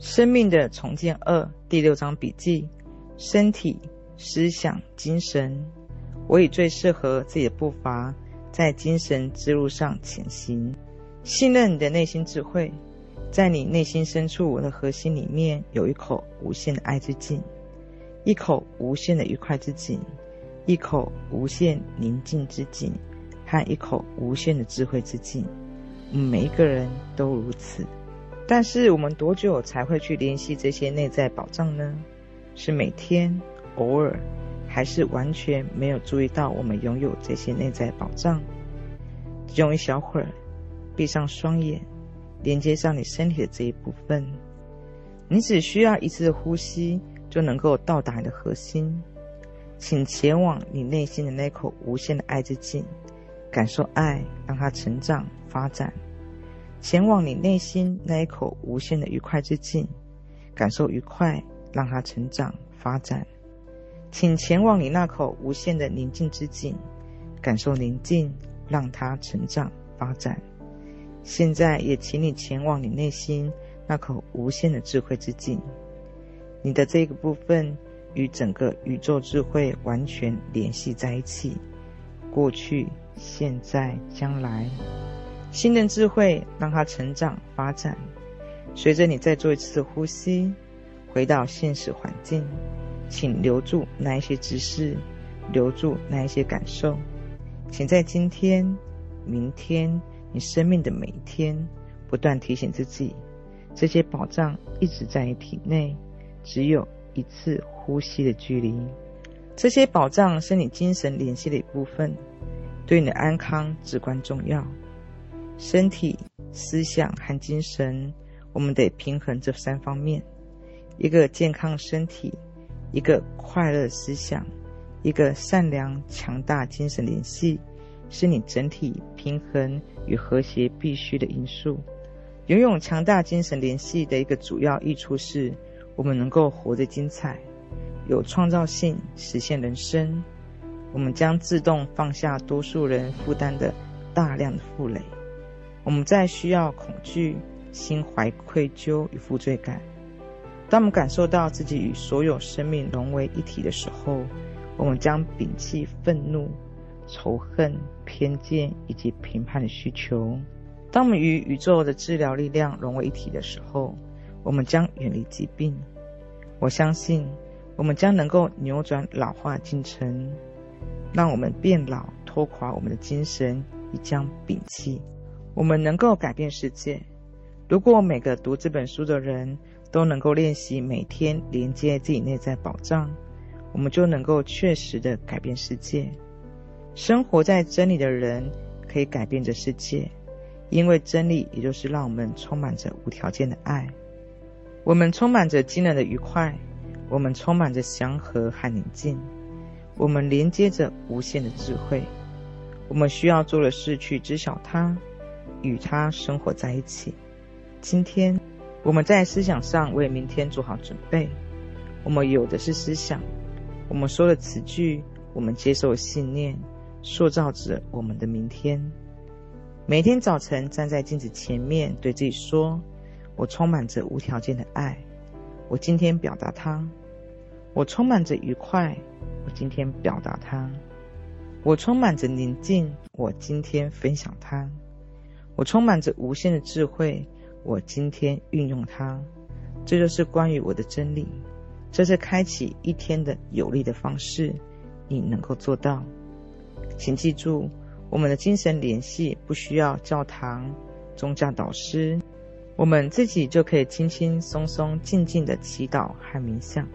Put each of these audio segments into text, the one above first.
生命的重建二第六章笔记：身体、思想、精神。我以最适合自己的步伐，在精神之路上前行。信任你的内心智慧，在你内心深处我的核心里面，有一口无限的爱之井，一口无限的愉快之井，一口无限宁静之井，和一口无限的智慧之井。每一个人都如此。但是我们多久才会去联系这些内在宝藏呢？是每天、偶尔，还是完全没有注意到我们拥有这些内在宝藏？用一小会儿，闭上双眼，连接上你身体的这一部分。你只需要一次呼吸，就能够到达你的核心。请前往你内心的那口无限的爱之井，感受爱，让它成长发展。前往你内心那一口无限的愉快之境，感受愉快，让它成长发展。请前往你那口无限的宁静之境，感受宁静，让它成长发展。现在也请你前往你内心那口无限的智慧之境，你的这个部分与整个宇宙智慧完全联系在一起，过去、现在、将来。新的智慧，让它成长发展。随着你再做一次呼吸，回到现实环境，请留住那一些知识，留住那一些感受。请在今天、明天，你生命的每一天，不断提醒自己，这些宝藏一直在你体内，只有一次呼吸的距离。这些宝藏是你精神联系的一部分，对你的安康至关重要。身体、思想和精神，我们得平衡这三方面：一个健康身体，一个快乐思想，一个善良强大精神联系，是你整体平衡与和谐必须的因素。拥有强大精神联系的一个主要益处是，我们能够活得精彩，有创造性，实现人生。我们将自动放下多数人负担的大量的负累。我们在需要恐惧、心怀愧疚与负罪感。当我们感受到自己与所有生命融为一体的时候，我们将摒弃愤怒、仇恨、偏见以及评判的需求。当我们与宇宙的治疗力量融为一体的时候，我们将远离疾病。我相信，我们将能够扭转老化进程，让我们变老拖垮我们的精神，已将摒弃。我们能够改变世界。如果每个读这本书的人都能够练习每天连接自己内在宝藏，我们就能够确实的改变世界。生活在真理的人可以改变这世界，因为真理也就是让我们充满着无条件的爱。我们充满着惊人的愉快，我们充满着祥和和宁静，我们连接着无限的智慧。我们需要做的是去知晓它。与他生活在一起。今天，我们在思想上为明天做好准备。我们有的是思想，我们说的词句，我们接受信念，塑造着我们的明天。每天早晨站在镜子前面，对自己说：“我充满着无条件的爱。”我今天表达它。我充满着愉快。我今天表达它。我充满着宁静。我今天分享它。我充满着无限的智慧，我今天运用它，这就是关于我的真理。这是开启一天的有力的方式，你能够做到。请记住，我们的精神联系不需要教堂、宗教导师，我们自己就可以轻轻松松、静静的祈祷和冥想。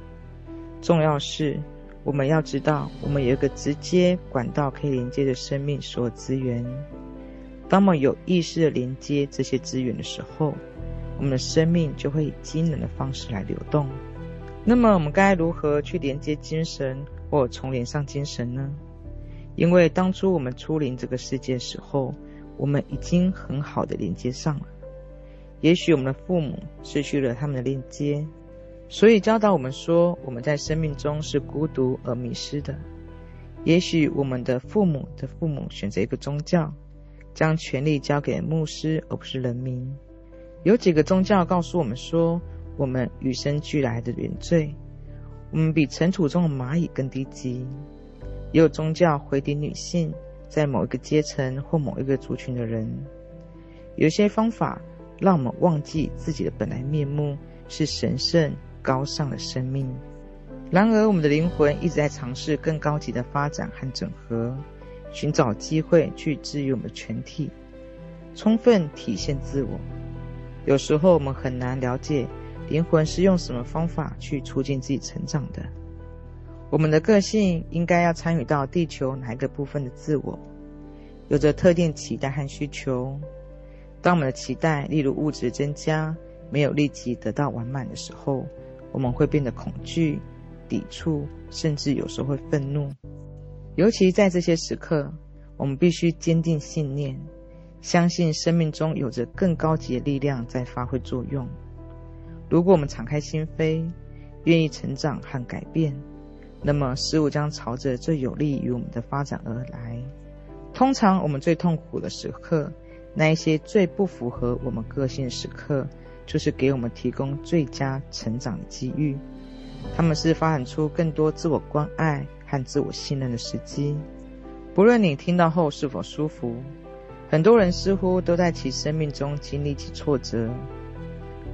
重要是，我们要知道，我们有一个直接管道可以连接着生命所有资源。当我们有意识的连接这些资源的时候，我们的生命就会以惊人的方式来流动。那么，我们该如何去连接精神或重连上精神呢？因为当初我们初临这个世界时候，我们已经很好的连接上了。也许我们的父母失去了他们的链接，所以教导我们说我们在生命中是孤独而迷失的。也许我们的父母的父母选择一个宗教。将权力交给牧师，而不是人民。有几个宗教告诉我们说，我们与生俱来的原罪，我们比尘土中的蚂蚁更低级。也有宗教回顶女性，在某一个阶层或某一个族群的人，有些方法让我们忘记自己的本来面目是神圣高尚的生命。然而，我们的灵魂一直在尝试更高级的发展和整合，寻找机会去治愈我们的全体，充分体现自我。有时候，我们很难了解灵魂是用什么方法去促进自己成长的。我们的个性应该要参与到地球哪一个部分的自我，有着特定期待和需求。当我们的期待，例如物质增加，没有立即得到完满的时候，我们会变得恐惧。抵触，甚至有时候会愤怒。尤其在这些时刻，我们必须坚定信念，相信生命中有着更高级的力量在发挥作用。如果我们敞开心扉，愿意成长和改变，那么事物将朝着最有利于我们的发展而来。通常，我们最痛苦的时刻，那一些最不符合我们个性时刻，就是给我们提供最佳成长的机遇。他们是发展出更多自我关爱和自我信任的时机。不论你听到后是否舒服，很多人似乎都在其生命中经历起挫折。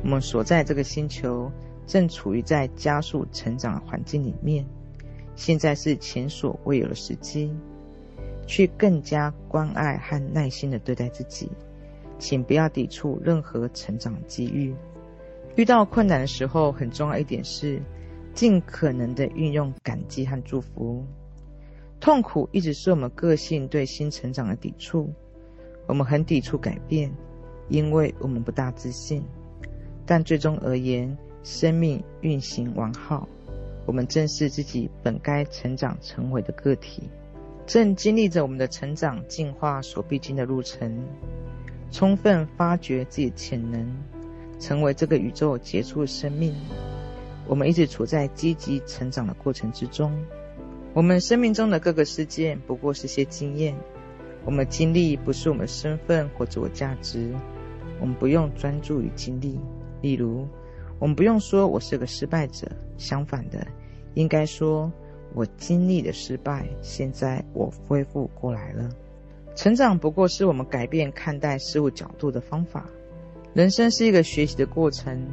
我们所在这个星球正处于在加速成长的环境里面，现在是前所未有的时机，去更加关爱和耐心的对待自己。请不要抵触任何成长机遇。遇到困难的时候，很重要一点是。尽可能的运用感激和祝福。痛苦一直是我们个性对新成长的抵触。我们很抵触改变，因为我们不大自信。但最终而言，生命运行完好。我们正是自己本该成长成为的个体，正经历着我们的成长进化所必经的路程。充分发掘自己的潜能，成为这个宇宙杰出的生命。我们一直处在积极成长的过程之中。我们生命中的各个事件不过是些经验。我们经历不是我们身份或自我价值。我们不用专注于经历。例如，我们不用说我是个失败者。相反的，应该说我经历的失败，现在我恢复过来了。成长不过是我们改变看待事物角度的方法。人生是一个学习的过程。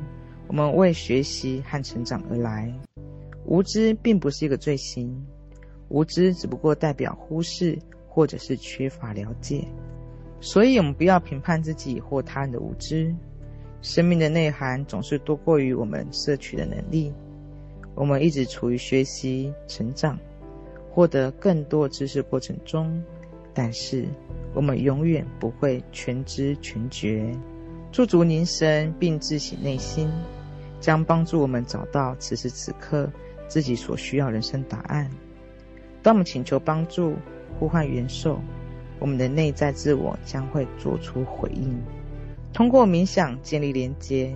我们为学习和成长而来。无知并不是一个罪行，无知只不过代表忽视或者是缺乏了解。所以，我们不要评判自己或他人的无知。生命的内涵总是多过于我们摄取的能力。我们一直处于学习、成长、获得更多知识过程中，但是我们永远不会全知全觉。驻足凝神，并自省内心。将帮助我们找到此时此刻自己所需要人生答案。当我们请求帮助、呼唤援手，我们的内在自我将会做出回应。通过冥想建立连接，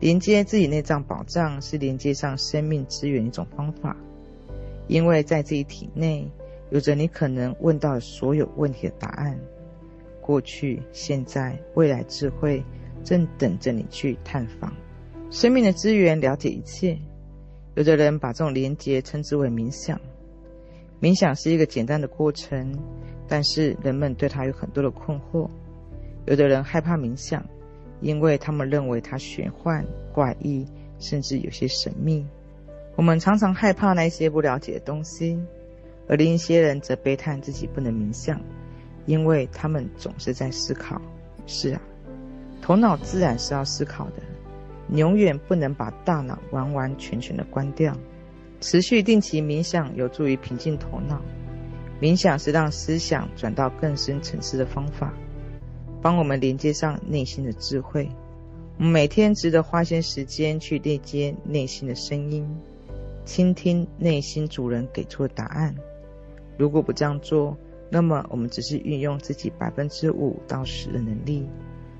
连接自己内脏宝藏是连接上生命资源一种方法，因为在自己体内有着你可能问到所有问题的答案。过去、现在、未来智慧正等着你去探访。生命的资源，了解一切。有的人把这种连结称之为冥想。冥想是一个简单的过程，但是人们对它有很多的困惑。有的人害怕冥想，因为他们认为它玄幻、怪异，甚至有些神秘。我们常常害怕那些不了解的东西，而另一些人则悲叹自己不能冥想，因为他们总是在思考。是啊，头脑自然是要思考的。永远不能把大脑完完全全的关掉。持续定期冥想有助于平静头脑。冥想是让思想转到更深层次的方法，帮我们连接上内心的智慧。我们每天值得花些时间去链接内心的声音，倾听内心主人给出的答案。如果不这样做，那么我们只是运用自己百分之五到十的能力。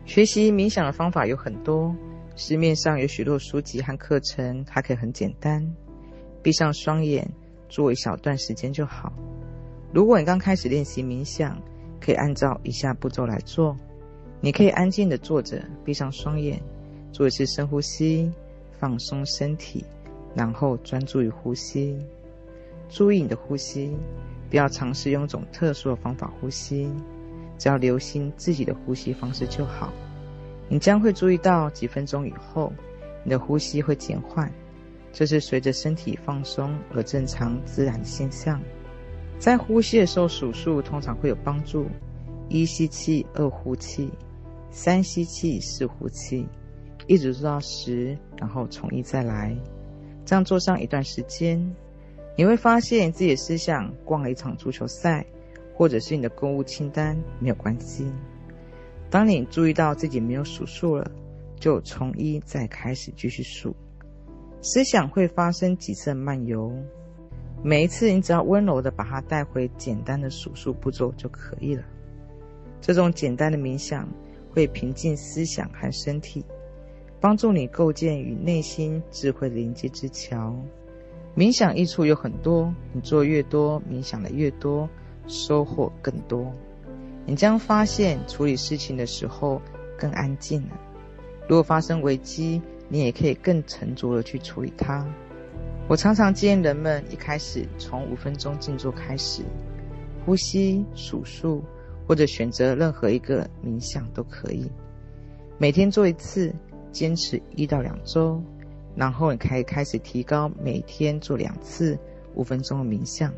学习冥想的方法有很多。市面上有许多书籍和课程，还可以很简单，闭上双眼做一小段时间就好。如果你刚开始练习冥想，可以按照以下步骤来做：你可以安静的坐着，闭上双眼，做一次深呼吸，放松身体，然后专注于呼吸。注意你的呼吸，不要尝试用一种特殊的方法呼吸，只要留心自己的呼吸方式就好。你将会注意到几分钟以后，你的呼吸会减缓，这是随着身体放松而正常自然的现象。在呼吸的时候数数通常会有帮助：一吸气，二呼气，三吸气，四呼气，一直做到十，然后从一再来。这样做上一段时间，你会发现自己的思想逛了一场足球赛，或者是你的购物清单，没有关系。当你注意到自己没有数数了，就从一再开始继续数。思想会发生几次漫游，每一次你只要温柔的把它带回简单的数数步骤就可以了。这种简单的冥想会平静思想和身体，帮助你构建与内心智慧的连接之桥。冥想益处有很多，你做越多，冥想的越多，收获更多。你将发现处理事情的时候更安静了。如果发生危机，你也可以更沉着地去处理它。我常常建议人们一开始从五分钟静坐开始，呼吸、数数，或者选择任何一个冥想都可以。每天做一次，坚持一到两周，然后你可以开始提高，每天做两次五分钟的冥想。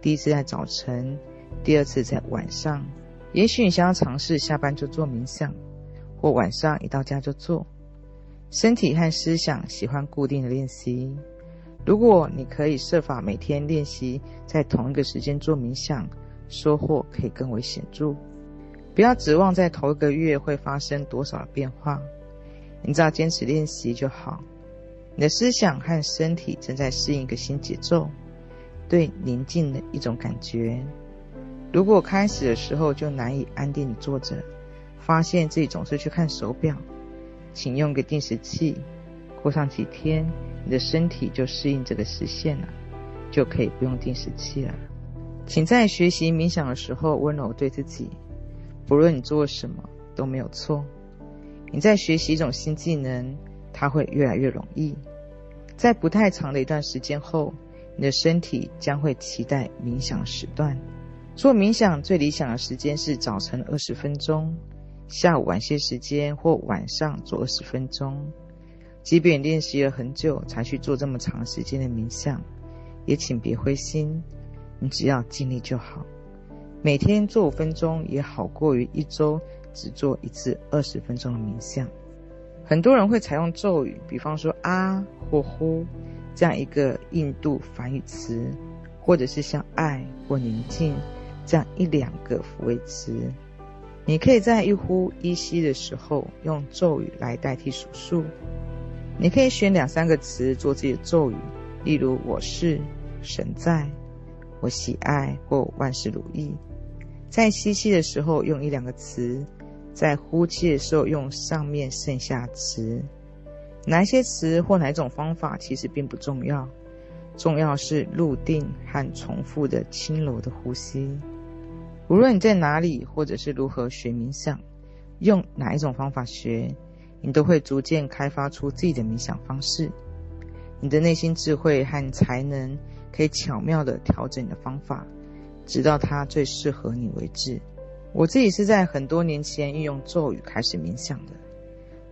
第一次在早晨，第二次在晚上。也许你想要尝试下班就做冥想，或晚上一到家就做。身体和思想喜欢固定的练习。如果你可以设法每天练习在同一个时间做冥想，收获可以更为显著。不要指望在头一个月会发生多少的变化，你只要坚持练习就好。你的思想和身体正在适应一个新节奏，对宁静的一种感觉。如果开始的时候就难以安定的坐着，发现自己总是去看手表，请用个定时器。过上几天，你的身体就适应这个时限了，就可以不用定时器了。请在学习冥想的时候温柔对自己，不论你做什么都没有错。你在学习一种新技能，它会越来越容易。在不太长的一段时间后，你的身体将会期待冥想时段。做冥想最理想的时间是早晨二十分钟，下午晚些时间或晚上做二十分钟。即便练习了很久才去做这么长时间的冥想，也请别灰心，你只要尽力就好。每天做五分钟也好过于一周只做一次二十分钟的冥想。很多人会采用咒语，比方说啊或呼这样一个印度梵语词，或者是像爱或宁静。这样一两个抚慰词，你可以在一呼一吸的时候用咒语来代替数数。你可以选两三个词做自己的咒语，例如“我是”、“神在”、“我喜爱”或“万事如意”。在吸气的时候用一两个词，在呼气的时候用上面剩下词。哪一些词或哪种方法其实并不重要，重要是入定和重复的轻柔的呼吸。无论你在哪里，或者是如何学冥想，用哪一种方法学，你都会逐渐开发出自己的冥想方式。你的内心智慧和才能可以巧妙地调整你的方法，直到它最适合你为止。我自己是在很多年前运用咒语开始冥想的，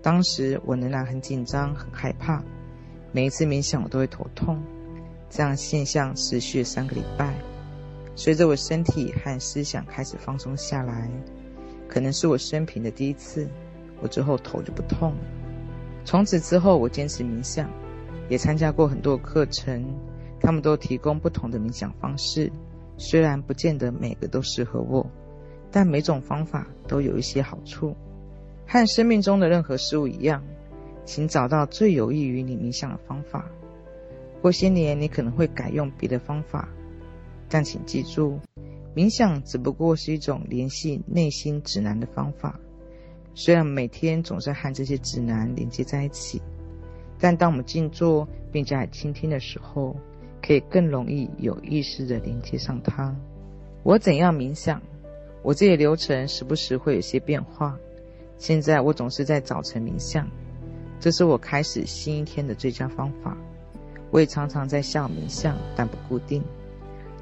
当时我仍然很紧张、很害怕，每一次冥想我都会头痛。这样现象持续三个礼拜。随着我身体和思想开始放松下来，可能是我生平的第一次，我之后头就不痛了。从此之后，我坚持冥想，也参加过很多课程，他们都提供不同的冥想方式。虽然不见得每个都适合我，但每种方法都有一些好处。和生命中的任何事物一样，请找到最有益于你冥想的方法。过些年，你可能会改用别的方法。但请记住，冥想只不过是一种联系内心指南的方法。虽然每天总是和这些指南连接在一起，但当我们静坐并加以倾听的时候，可以更容易有意识地连接上它。我怎样冥想？我这些流程时不时会有些变化。现在我总是在早晨冥想，这是我开始新一天的最佳方法。我也常常在下午冥想，但不固定。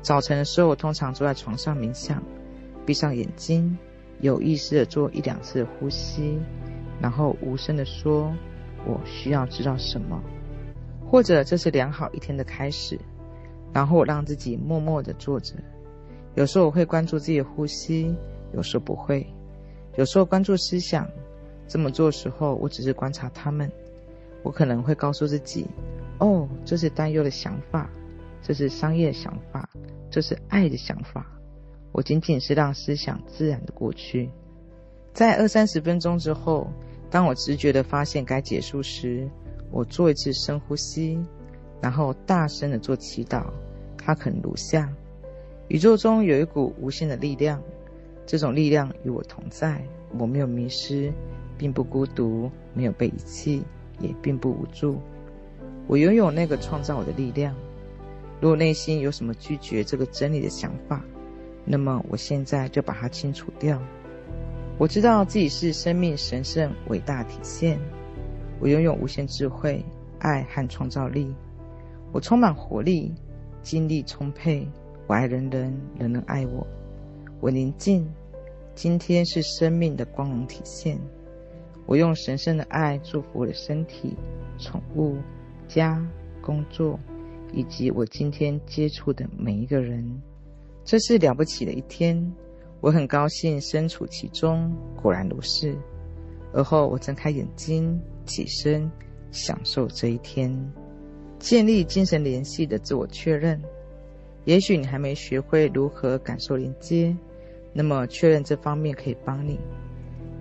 早晨的时候，我通常坐在床上冥想，闭上眼睛，有意识的做一两次呼吸，然后无声的说：“我需要知道什么？”或者这是良好一天的开始。然后我让自己默默的坐着。有时候我会关注自己的呼吸，有时候不会。有时候关注思想。这么做的时候，我只是观察他们。我可能会告诉自己：“哦，这是担忧的想法，这是商业想法，这是爱的想法。”我仅仅是让思想自然的过去。在二三十分钟之后，当我直觉的发现该结束时，我做一次深呼吸，然后大声的做祈祷。它可能如下：宇宙中有一股无限的力量，这种力量与我同在，我没有迷失。并不孤独，没有被遗弃，也并不无助。我拥有那个创造我的力量。如果内心有什么拒绝这个真理的想法，那么我现在就把它清除掉。我知道自己是生命神圣伟大体现。我拥有无限智慧、爱和创造力。我充满活力，精力充沛。我爱人人，人人爱我。我宁静。今天是生命的光荣体现。我用神圣的爱祝福我的身体、宠物、家、工作，以及我今天接触的每一个人。这是了不起的一天，我很高兴身处其中。果然如是。而后我睁开眼睛，起身，享受这一天。建立精神联系的自我确认。也许你还没学会如何感受连接，那么确认这方面可以帮你。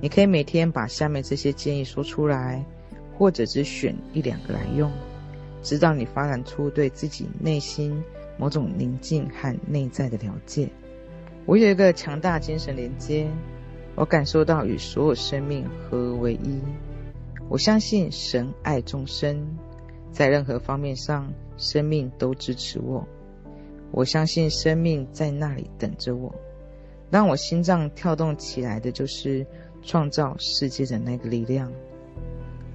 你可以每天把下面这些建议说出来，或者只选一两个来用，直到你发展出对自己内心某种宁静和内在的了解。我有一个强大精神连接，我感受到与所有生命合而为一。我相信神爱众生，在任何方面上，生命都支持我。我相信生命在那里等着我。让我心脏跳动起来的就是。创造世界的那个力量，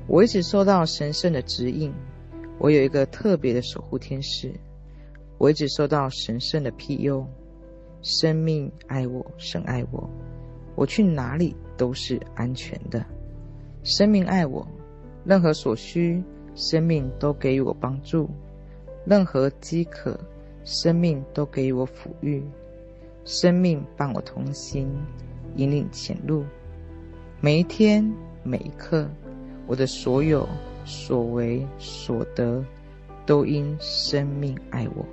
我一直受到神圣的指引。我有一个特别的守护天使，我一直受到神圣的庇佑。生命爱我，神爱我，我去哪里都是安全的。生命爱我，任何所需，生命都给予我帮助；任何饥渴，生命都给予我抚育。生命伴我同行，引领前路。每一天，每一刻，我的所有、所为、所得，都因生命爱我。